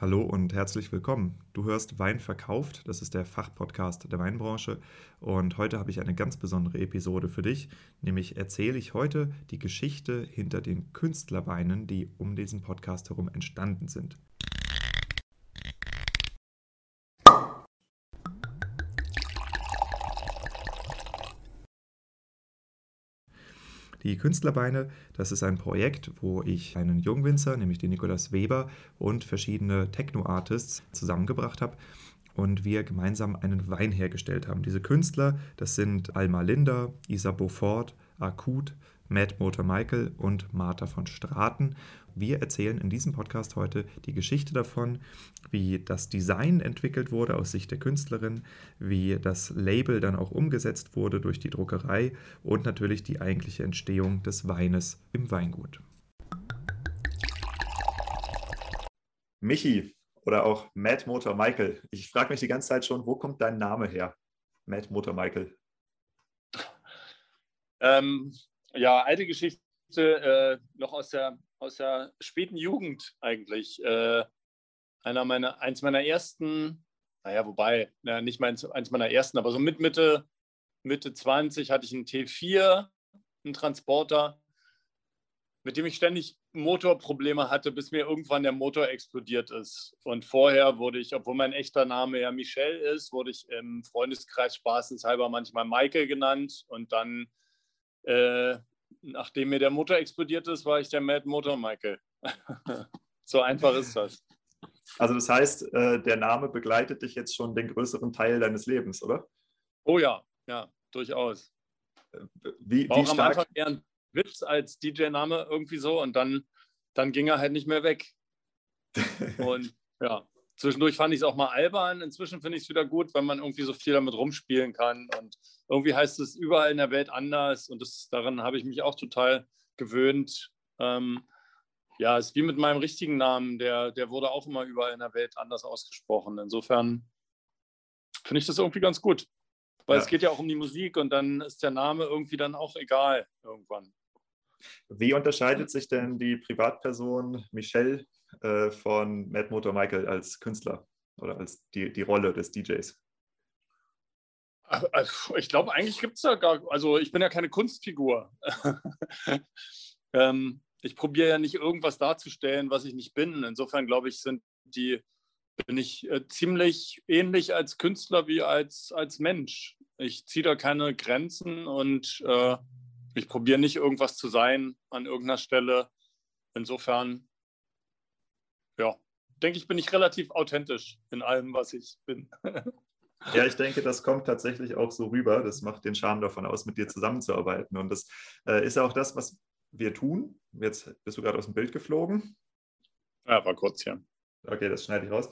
Hallo und herzlich willkommen. Du hörst Wein verkauft, das ist der Fachpodcast der Weinbranche und heute habe ich eine ganz besondere Episode für dich, nämlich erzähle ich heute die Geschichte hinter den Künstlerweinen, die um diesen Podcast herum entstanden sind. Die Künstlerbeine, das ist ein Projekt, wo ich einen Jungwinzer, nämlich den Nikolaus Weber und verschiedene Techno-Artists zusammengebracht habe und wir gemeinsam einen Wein hergestellt haben. Diese Künstler, das sind Alma Linda, Isa Beaufort, Akut, Matt Motor Michael und Martha von Straten. Wir erzählen in diesem Podcast heute die Geschichte davon, wie das Design entwickelt wurde aus Sicht der Künstlerin, wie das Label dann auch umgesetzt wurde durch die Druckerei und natürlich die eigentliche Entstehung des Weines im Weingut. Michi oder auch Matt Motor Michael. Ich frage mich die ganze Zeit schon, wo kommt dein Name her? Matt Motor Michael. Ähm, ja, alte Geschichte, äh, noch aus der, aus der späten Jugend eigentlich. Äh, einer meiner, eins meiner ersten, naja, wobei, ja, nicht meins, eins meiner ersten, aber so mit Mitte, Mitte 20 hatte ich einen T4, einen Transporter, mit dem ich ständig Motorprobleme hatte, bis mir irgendwann der Motor explodiert ist. Und vorher wurde ich, obwohl mein echter Name ja Michel ist, wurde ich im Freundeskreis spaßenshalber manchmal Michael genannt. Und dann äh, nachdem mir der Motor explodiert ist, war ich der Mad Motor Michael. so einfach ist das. Also das heißt, äh, der Name begleitet dich jetzt schon den größeren Teil deines Lebens, oder? Oh ja, ja, durchaus. Wie, war wie stark? am Anfang eher ein Witz als DJ-Name irgendwie so und dann, dann ging er halt nicht mehr weg. und ja, Zwischendurch fand ich es auch mal albern. Inzwischen finde ich es wieder gut, wenn man irgendwie so viel damit rumspielen kann. Und irgendwie heißt es überall in der Welt anders. Und das, daran habe ich mich auch total gewöhnt. Ähm, ja, es ist wie mit meinem richtigen Namen. Der, der wurde auch immer überall in der Welt anders ausgesprochen. Insofern finde ich das irgendwie ganz gut. Weil ja. es geht ja auch um die Musik und dann ist der Name irgendwie dann auch egal irgendwann. Wie unterscheidet sich denn die Privatperson Michelle äh, von Mad Motor Michael als Künstler oder als die, die Rolle des DJs? Also ich glaube, eigentlich gibt es da gar, also ich bin ja keine Kunstfigur. ähm, ich probiere ja nicht irgendwas darzustellen, was ich nicht bin. Insofern glaube ich, sind die, bin ich äh, ziemlich ähnlich als Künstler wie als, als Mensch. Ich ziehe da keine Grenzen und äh, ich probiere nicht irgendwas zu sein an irgendeiner Stelle. Insofern ja, denke ich, bin ich relativ authentisch in allem, was ich bin. Ja, ich denke, das kommt tatsächlich auch so rüber. Das macht den Charme davon aus, mit dir zusammenzuarbeiten. Und das äh, ist auch das, was wir tun. Jetzt bist du gerade aus dem Bild geflogen. Ja, war kurz, ja. Okay, das schneide ich raus.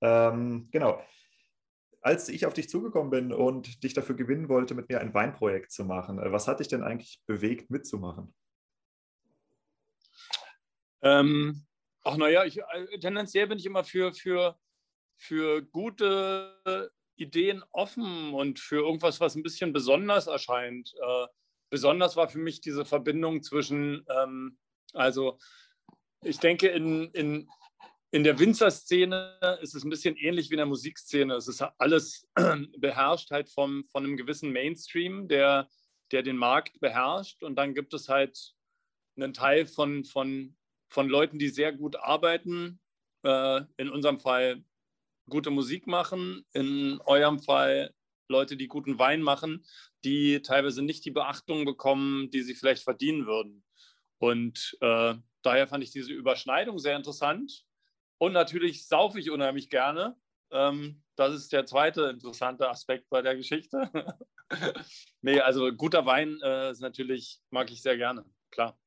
Ähm, genau. Als ich auf dich zugekommen bin und dich dafür gewinnen wollte, mit mir ein Weinprojekt zu machen, äh, was hat dich denn eigentlich bewegt, mitzumachen? Ähm, Ach naja, ich, äh, tendenziell bin ich immer für, für, für gute Ideen offen und für irgendwas, was ein bisschen besonders erscheint. Äh, besonders war für mich diese Verbindung zwischen, ähm, also ich denke, in, in, in der Winzerszene ist es ein bisschen ähnlich wie in der Musikszene. Es ist alles beherrscht halt vom, von einem gewissen Mainstream, der, der den Markt beherrscht. Und dann gibt es halt einen Teil von, von von Leuten, die sehr gut arbeiten, äh, in unserem Fall gute Musik machen, in eurem Fall Leute, die guten Wein machen, die teilweise nicht die Beachtung bekommen, die sie vielleicht verdienen würden. Und äh, daher fand ich diese Überschneidung sehr interessant. Und natürlich saufe ich unheimlich gerne. Ähm, das ist der zweite interessante Aspekt bei der Geschichte. nee, also guter Wein äh, natürlich, mag ich sehr gerne, klar.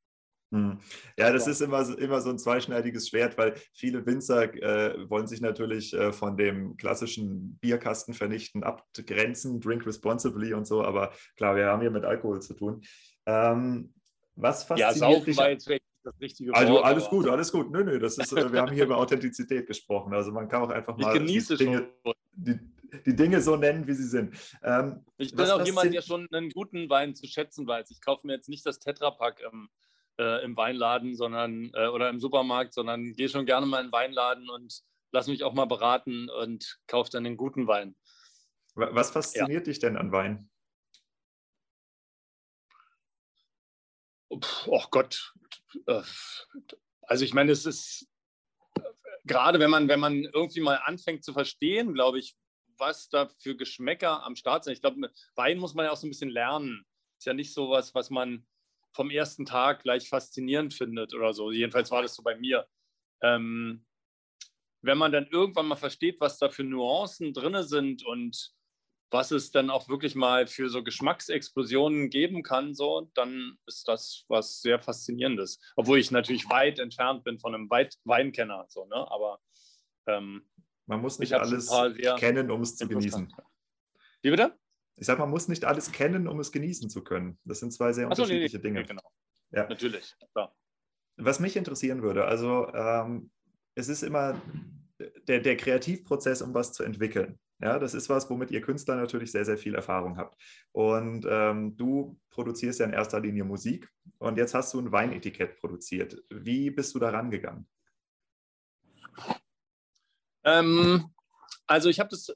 Hm. Ja, das ist immer, immer so ein zweischneidiges Schwert, weil viele Winzer äh, wollen sich natürlich äh, von dem klassischen Bierkasten vernichten abgrenzen, drink responsibly und so, aber klar, wir haben hier mit Alkohol zu tun. Ähm, was fasziniert ja, saufen dich? war jetzt das richtige also, Wort. Also alles gut, alles gut. Nö, nö, das ist, äh, wir haben hier über Authentizität gesprochen. Also man kann auch einfach mal die Dinge, die, die, Dinge, so nennen, wie sie sind. Ähm, ich bin auch jemand, der schon einen guten Wein zu schätzen weiß. Ich kaufe mir jetzt nicht das Tetrapack ähm, äh, im Weinladen, sondern äh, oder im Supermarkt, sondern gehe schon gerne mal in den Weinladen und lasse mich auch mal beraten und kaufe dann den guten Wein. Was fasziniert ja. dich denn an Wein? Oh Gott. Äh, also ich meine, es ist gerade wenn man, wenn man irgendwie mal anfängt zu verstehen, glaube ich, was da für Geschmäcker am Start sind. Ich glaube, Wein muss man ja auch so ein bisschen lernen. Ist ja nicht so was, was man vom ersten Tag gleich faszinierend findet oder so. Jedenfalls war das so bei mir. Ähm, wenn man dann irgendwann mal versteht, was da für Nuancen drin sind und was es dann auch wirklich mal für so Geschmacksexplosionen geben kann, so, dann ist das was sehr Faszinierendes. Obwohl ich natürlich weit entfernt bin von einem Weit Weinkenner, so, ne? aber ähm, man muss nicht alles kennen, um es zu genießen. Wie bitte? Ich sage, man muss nicht alles kennen, um es genießen zu können. Das sind zwei sehr so, unterschiedliche nee, Dinge. Nee, genau. Ja. Natürlich, klar. Was mich interessieren würde, also ähm, es ist immer der, der Kreativprozess, um was zu entwickeln. Ja, das ist was, womit ihr Künstler natürlich sehr, sehr viel Erfahrung habt. Und ähm, du produzierst ja in erster Linie Musik und jetzt hast du ein Weinetikett produziert. Wie bist du da rangegangen? Ähm, also ich habe das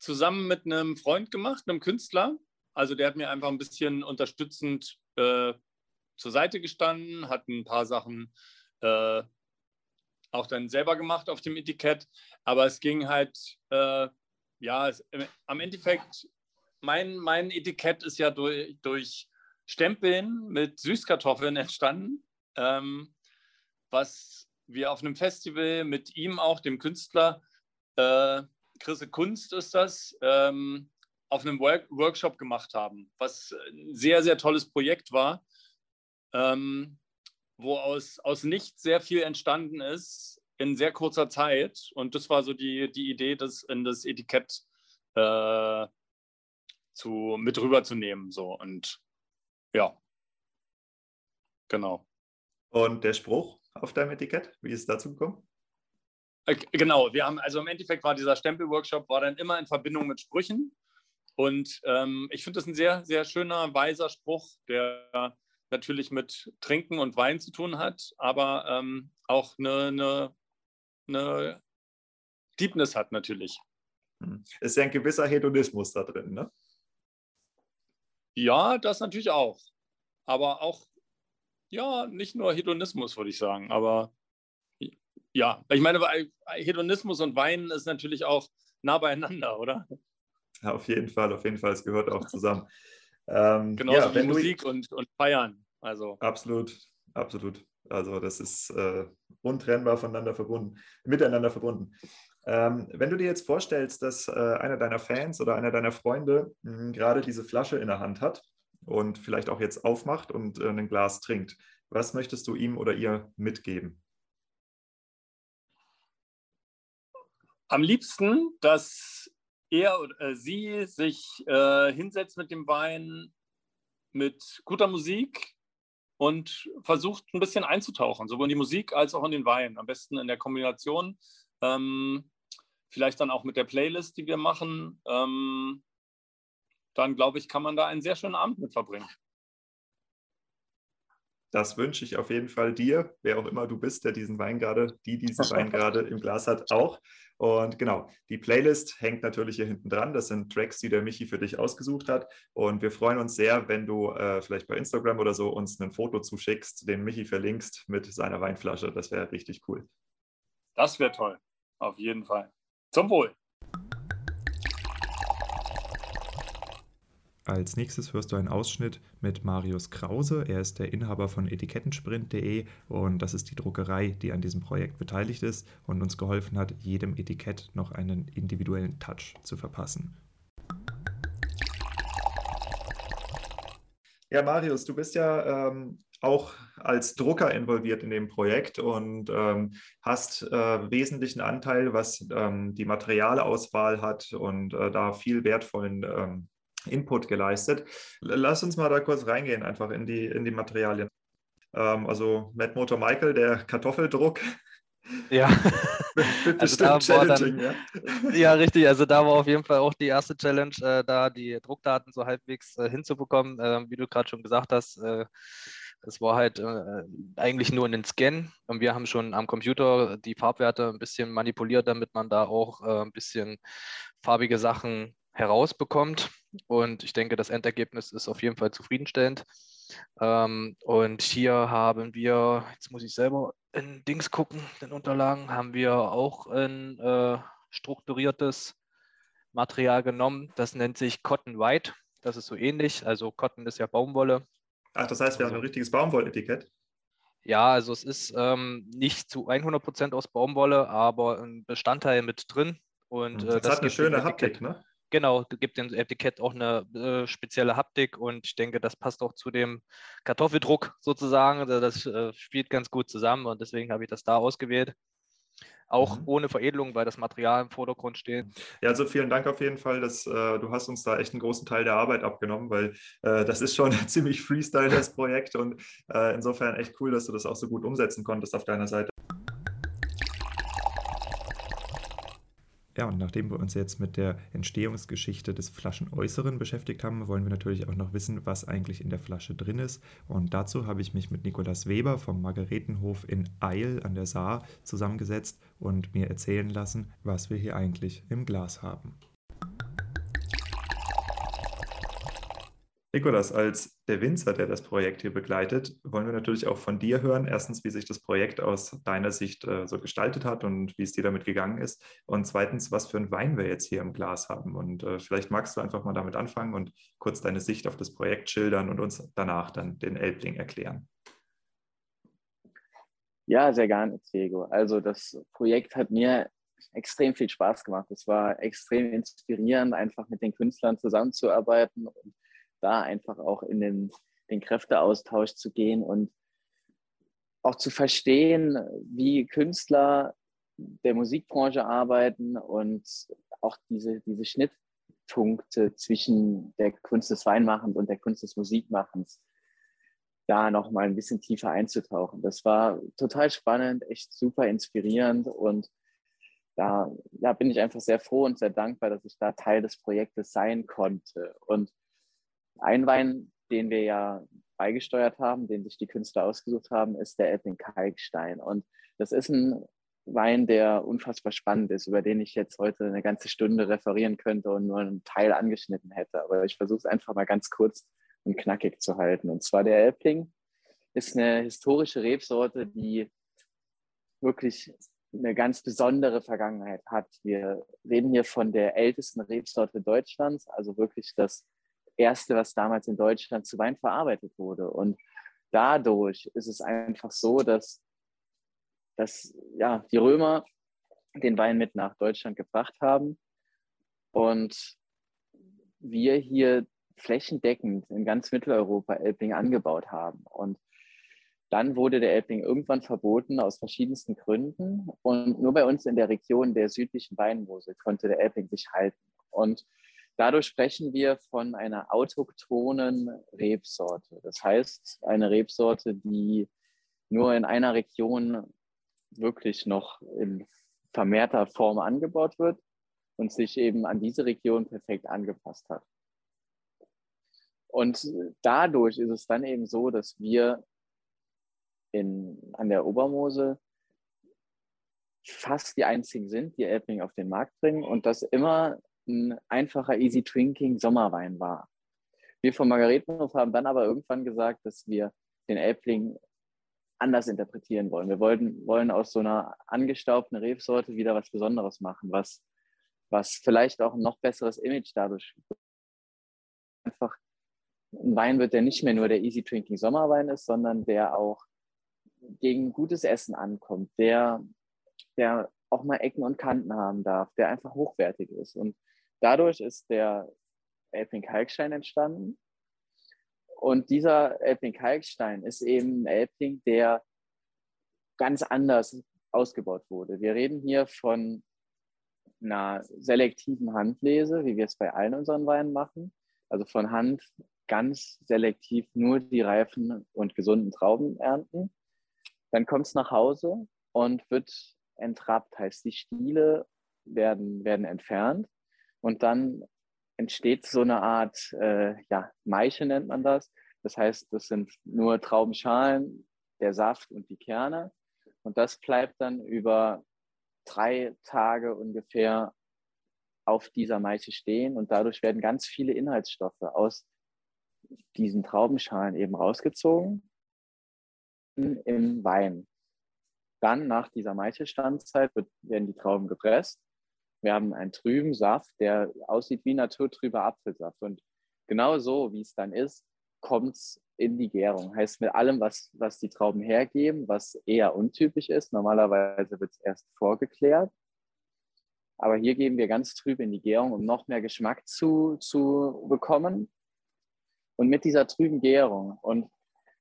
zusammen mit einem Freund gemacht, einem Künstler. Also der hat mir einfach ein bisschen unterstützend äh, zur Seite gestanden, hat ein paar Sachen äh, auch dann selber gemacht auf dem Etikett. Aber es ging halt äh, ja, es, am Endeffekt, mein, mein Etikett ist ja durch, durch Stempeln mit Süßkartoffeln entstanden, ähm, was wir auf einem Festival mit ihm auch, dem Künstler, äh, Chrisse Kunst ist das, ähm, auf einem Work Workshop gemacht haben, was ein sehr, sehr tolles Projekt war, ähm, wo aus, aus nichts sehr viel entstanden ist, in sehr kurzer Zeit. Und das war so die, die Idee, das in das Etikett äh, zu, mit rüberzunehmen. So. Und ja, genau. Und der Spruch auf deinem Etikett, wie ist es dazu gekommen? Äh, genau, wir haben, also im Endeffekt war dieser Stempelworkshop war dann immer in Verbindung mit Sprüchen. Und ähm, ich finde das ein sehr, sehr schöner, weiser Spruch, der natürlich mit Trinken und Wein zu tun hat, aber ähm, auch eine, eine eine Deepness hat natürlich. Hm. Es ist ja ein gewisser Hedonismus da drin, ne? Ja, das natürlich auch. Aber auch, ja, nicht nur Hedonismus, würde ich sagen. Aber ja, ich meine, Hedonismus und Wein ist natürlich auch nah beieinander, oder? Ja, auf jeden Fall, auf jeden Fall. Es gehört auch zusammen. Ähm, Genauso ja, wie Musik und, und Feiern. Also. Absolut, absolut. Also das ist äh, untrennbar voneinander verbunden, miteinander verbunden. Ähm, wenn du dir jetzt vorstellst, dass äh, einer deiner Fans oder einer deiner Freunde mh, gerade diese Flasche in der Hand hat und vielleicht auch jetzt aufmacht und äh, ein Glas trinkt, was möchtest du ihm oder ihr mitgeben? Am liebsten, dass er oder äh, sie sich äh, hinsetzt mit dem Wein, mit guter Musik, und versucht ein bisschen einzutauchen, sowohl in die Musik als auch in den Wein. Am besten in der Kombination. Ähm, vielleicht dann auch mit der Playlist, die wir machen. Ähm, dann glaube ich, kann man da einen sehr schönen Abend mit verbringen. Das wünsche ich auf jeden Fall dir, wer auch immer du bist, der diesen Wein gerade, die diesen Wein gerade im Glas hat, auch. Und genau, die Playlist hängt natürlich hier hinten dran. Das sind Tracks, die der Michi für dich ausgesucht hat. Und wir freuen uns sehr, wenn du äh, vielleicht bei Instagram oder so uns ein Foto zuschickst, den Michi verlinkst mit seiner Weinflasche. Das wäre richtig cool. Das wäre toll, auf jeden Fall. Zum Wohl. Als nächstes hörst du einen Ausschnitt mit Marius Krause. Er ist der Inhaber von etikettensprint.de und das ist die Druckerei, die an diesem Projekt beteiligt ist und uns geholfen hat, jedem Etikett noch einen individuellen Touch zu verpassen. Ja, Marius, du bist ja ähm, auch als Drucker involviert in dem Projekt und ähm, hast äh, wesentlichen Anteil, was ähm, die Materialauswahl hat und äh, da viel wertvollen ähm, Input geleistet. Lass uns mal da kurz reingehen, einfach in die, in die Materialien. Ähm, also Matt Motor Michael, der Kartoffeldruck. Ja, also da war dann, ja? ja? richtig. Also da war auf jeden Fall auch die erste Challenge, äh, da die Druckdaten so halbwegs äh, hinzubekommen. Äh, wie du gerade schon gesagt hast, äh, Es war halt äh, eigentlich nur ein Scan und wir haben schon am Computer die Farbwerte ein bisschen manipuliert, damit man da auch äh, ein bisschen farbige Sachen herausbekommt. Und ich denke, das Endergebnis ist auf jeden Fall zufriedenstellend. Ähm, und hier haben wir, jetzt muss ich selber in Dings gucken, den Unterlagen, haben wir auch ein äh, strukturiertes Material genommen. Das nennt sich Cotton White. Das ist so ähnlich. Also Cotton ist ja Baumwolle. Ach, das heißt, wir also, haben ein richtiges Baumwolletikett? Ja, also es ist ähm, nicht zu 100 Prozent aus Baumwolle, aber ein Bestandteil mit drin. Und, hm, äh, das, das hat eine schöne Haptik, ne? Genau, gibt dem Etikett auch eine äh, spezielle Haptik und ich denke, das passt auch zu dem Kartoffeldruck sozusagen. Also das äh, spielt ganz gut zusammen und deswegen habe ich das da ausgewählt. Auch mhm. ohne Veredelung, weil das Material im Vordergrund steht. Ja, also vielen Dank auf jeden Fall, dass äh, du hast uns da echt einen großen Teil der Arbeit abgenommen, weil äh, das ist schon ziemlich Freestyle, das Projekt und äh, insofern echt cool, dass du das auch so gut umsetzen konntest auf deiner Seite. Ja, und nachdem wir uns jetzt mit der Entstehungsgeschichte des Flaschenäußeren beschäftigt haben, wollen wir natürlich auch noch wissen, was eigentlich in der Flasche drin ist. Und dazu habe ich mich mit Nikolaus Weber vom Margaretenhof in Eil an der Saar zusammengesetzt und mir erzählen lassen, was wir hier eigentlich im Glas haben. Nikolas, als der Winzer, der das Projekt hier begleitet, wollen wir natürlich auch von dir hören. Erstens, wie sich das Projekt aus deiner Sicht äh, so gestaltet hat und wie es dir damit gegangen ist. Und zweitens, was für einen Wein wir jetzt hier im Glas haben. Und äh, vielleicht magst du einfach mal damit anfangen und kurz deine Sicht auf das Projekt schildern und uns danach dann den Elbling erklären. Ja, sehr gerne, Diego. Also das Projekt hat mir extrem viel Spaß gemacht. Es war extrem inspirierend, einfach mit den Künstlern zusammenzuarbeiten und da einfach auch in den, den Kräfteaustausch zu gehen und auch zu verstehen, wie Künstler der Musikbranche arbeiten und auch diese, diese Schnittpunkte zwischen der Kunst des Weinmachens und der Kunst des Musikmachens da nochmal ein bisschen tiefer einzutauchen. Das war total spannend, echt super inspirierend und da ja, bin ich einfach sehr froh und sehr dankbar, dass ich da Teil des Projektes sein konnte. Und ein Wein, den wir ja beigesteuert haben, den sich die Künstler ausgesucht haben, ist der Epping Kalkstein. Und das ist ein Wein, der unfassbar spannend ist, über den ich jetzt heute eine ganze Stunde referieren könnte und nur einen Teil angeschnitten hätte. Aber ich versuche es einfach mal ganz kurz und knackig zu halten. Und zwar der Elbling ist eine historische Rebsorte, die wirklich eine ganz besondere Vergangenheit hat. Wir reden hier von der ältesten Rebsorte Deutschlands, also wirklich das erste, was damals in Deutschland zu Wein verarbeitet wurde. Und dadurch ist es einfach so, dass, dass ja, die Römer den Wein mit nach Deutschland gebracht haben und wir hier flächendeckend in ganz Mitteleuropa Elbling angebaut haben. Und dann wurde der Elbling irgendwann verboten aus verschiedensten Gründen. Und nur bei uns in der Region der südlichen Weinmosel konnte der Elbling sich halten. Und Dadurch sprechen wir von einer autochthonen Rebsorte. Das heißt, eine Rebsorte, die nur in einer Region wirklich noch in vermehrter Form angebaut wird und sich eben an diese Region perfekt angepasst hat. Und dadurch ist es dann eben so, dass wir in, an der Obermose fast die einzigen sind, die Elbling auf den Markt bringen und das immer ein einfacher Easy Drinking Sommerwein war. Wir von Margaretenhof haben dann aber irgendwann gesagt, dass wir den Elbling anders interpretieren wollen. Wir wollten, wollen aus so einer angestaubten Rebsorte wieder was Besonderes machen, was, was vielleicht auch ein noch besseres Image dadurch einfach ein Wein wird, der nicht mehr nur der Easy Drinking Sommerwein ist, sondern der auch gegen gutes Essen ankommt, der, der auch mal Ecken und Kanten haben darf, der einfach hochwertig ist. Und Dadurch ist der Elbling-Kalkstein entstanden. Und dieser Elbling-Kalkstein ist eben ein Elbling, der ganz anders ausgebaut wurde. Wir reden hier von einer selektiven Handlese, wie wir es bei allen unseren Weinen machen. Also von Hand ganz selektiv nur die reifen und gesunden Trauben ernten. Dann kommt es nach Hause und wird entrappt, heißt die Stiele werden, werden entfernt und dann entsteht so eine Art, äh, ja, Maische nennt man das. Das heißt, das sind nur Traubenschalen, der Saft und die Kerne. Und das bleibt dann über drei Tage ungefähr auf dieser Maische stehen und dadurch werden ganz viele Inhaltsstoffe aus diesen Traubenschalen eben rausgezogen im Wein. Dann nach dieser Maichelstandzeit werden die Trauben gepresst. Wir haben einen trüben Saft, der aussieht wie naturtrüber Apfelsaft. Und genau so, wie es dann ist, kommt es in die Gärung. Heißt mit allem, was, was die Trauben hergeben, was eher untypisch ist. Normalerweise wird es erst vorgeklärt. Aber hier geben wir ganz trüb in die Gärung, um noch mehr Geschmack zu, zu bekommen. Und mit dieser trüben Gärung und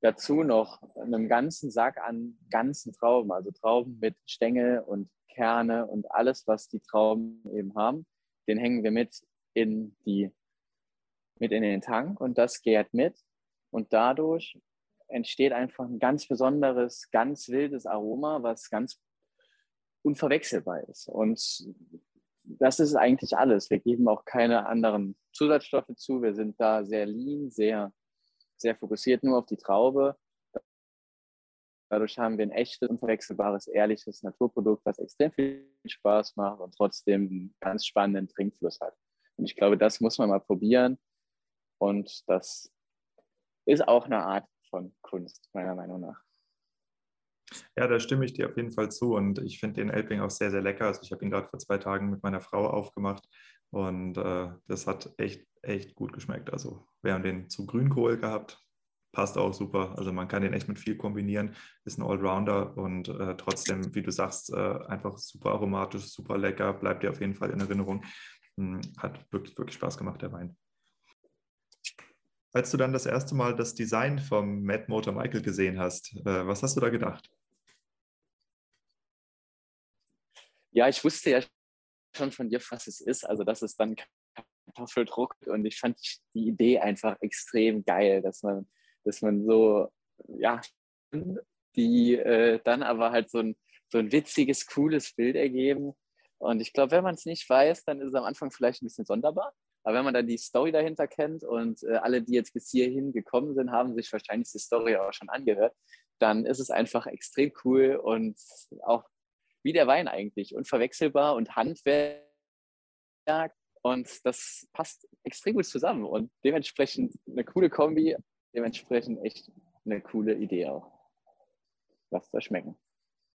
dazu noch einem ganzen Sack an ganzen Trauben, also Trauben mit Stängel und Kerne und alles, was die Trauben eben haben, den hängen wir mit in die mit in den Tank und das gärt mit und dadurch entsteht einfach ein ganz besonderes, ganz wildes Aroma, was ganz unverwechselbar ist. Und das ist eigentlich alles. Wir geben auch keine anderen Zusatzstoffe zu. Wir sind da sehr lean, sehr, sehr fokussiert nur auf die Traube. Dadurch haben wir ein echtes, unverwechselbares, ehrliches Naturprodukt, was extrem viel Spaß macht und trotzdem einen ganz spannenden Trinkfluss hat. Und ich glaube, das muss man mal probieren. Und das ist auch eine Art von Kunst, meiner Meinung nach. Ja, da stimme ich dir auf jeden Fall zu und ich finde den Elbing auch sehr, sehr lecker. Also ich habe ihn gerade vor zwei Tagen mit meiner Frau aufgemacht und äh, das hat echt, echt gut geschmeckt. Also wir haben den zu Grünkohl gehabt, passt auch super. Also man kann den echt mit viel kombinieren, ist ein Allrounder und äh, trotzdem, wie du sagst, äh, einfach super aromatisch, super lecker, bleibt dir auf jeden Fall in Erinnerung. Hm, hat wirklich, wirklich Spaß gemacht, der Wein. Als du dann das erste Mal das Design vom Mad Motor Michael gesehen hast, äh, was hast du da gedacht? Ja, ich wusste ja schon von dir, was es ist. Also, dass es dann Kartoffeldruck und ich fand die Idee einfach extrem geil, dass man, dass man so, ja, die äh, dann aber halt so ein, so ein witziges, cooles Bild ergeben. Und ich glaube, wenn man es nicht weiß, dann ist es am Anfang vielleicht ein bisschen sonderbar. Aber wenn man dann die Story dahinter kennt und äh, alle, die jetzt bis hierhin gekommen sind, haben sich wahrscheinlich die Story auch schon angehört, dann ist es einfach extrem cool und auch wie der Wein eigentlich, unverwechselbar und Handwerk. Und das passt extrem gut zusammen und dementsprechend eine coole Kombi, dementsprechend echt eine coole Idee auch. Lasst euch schmecken.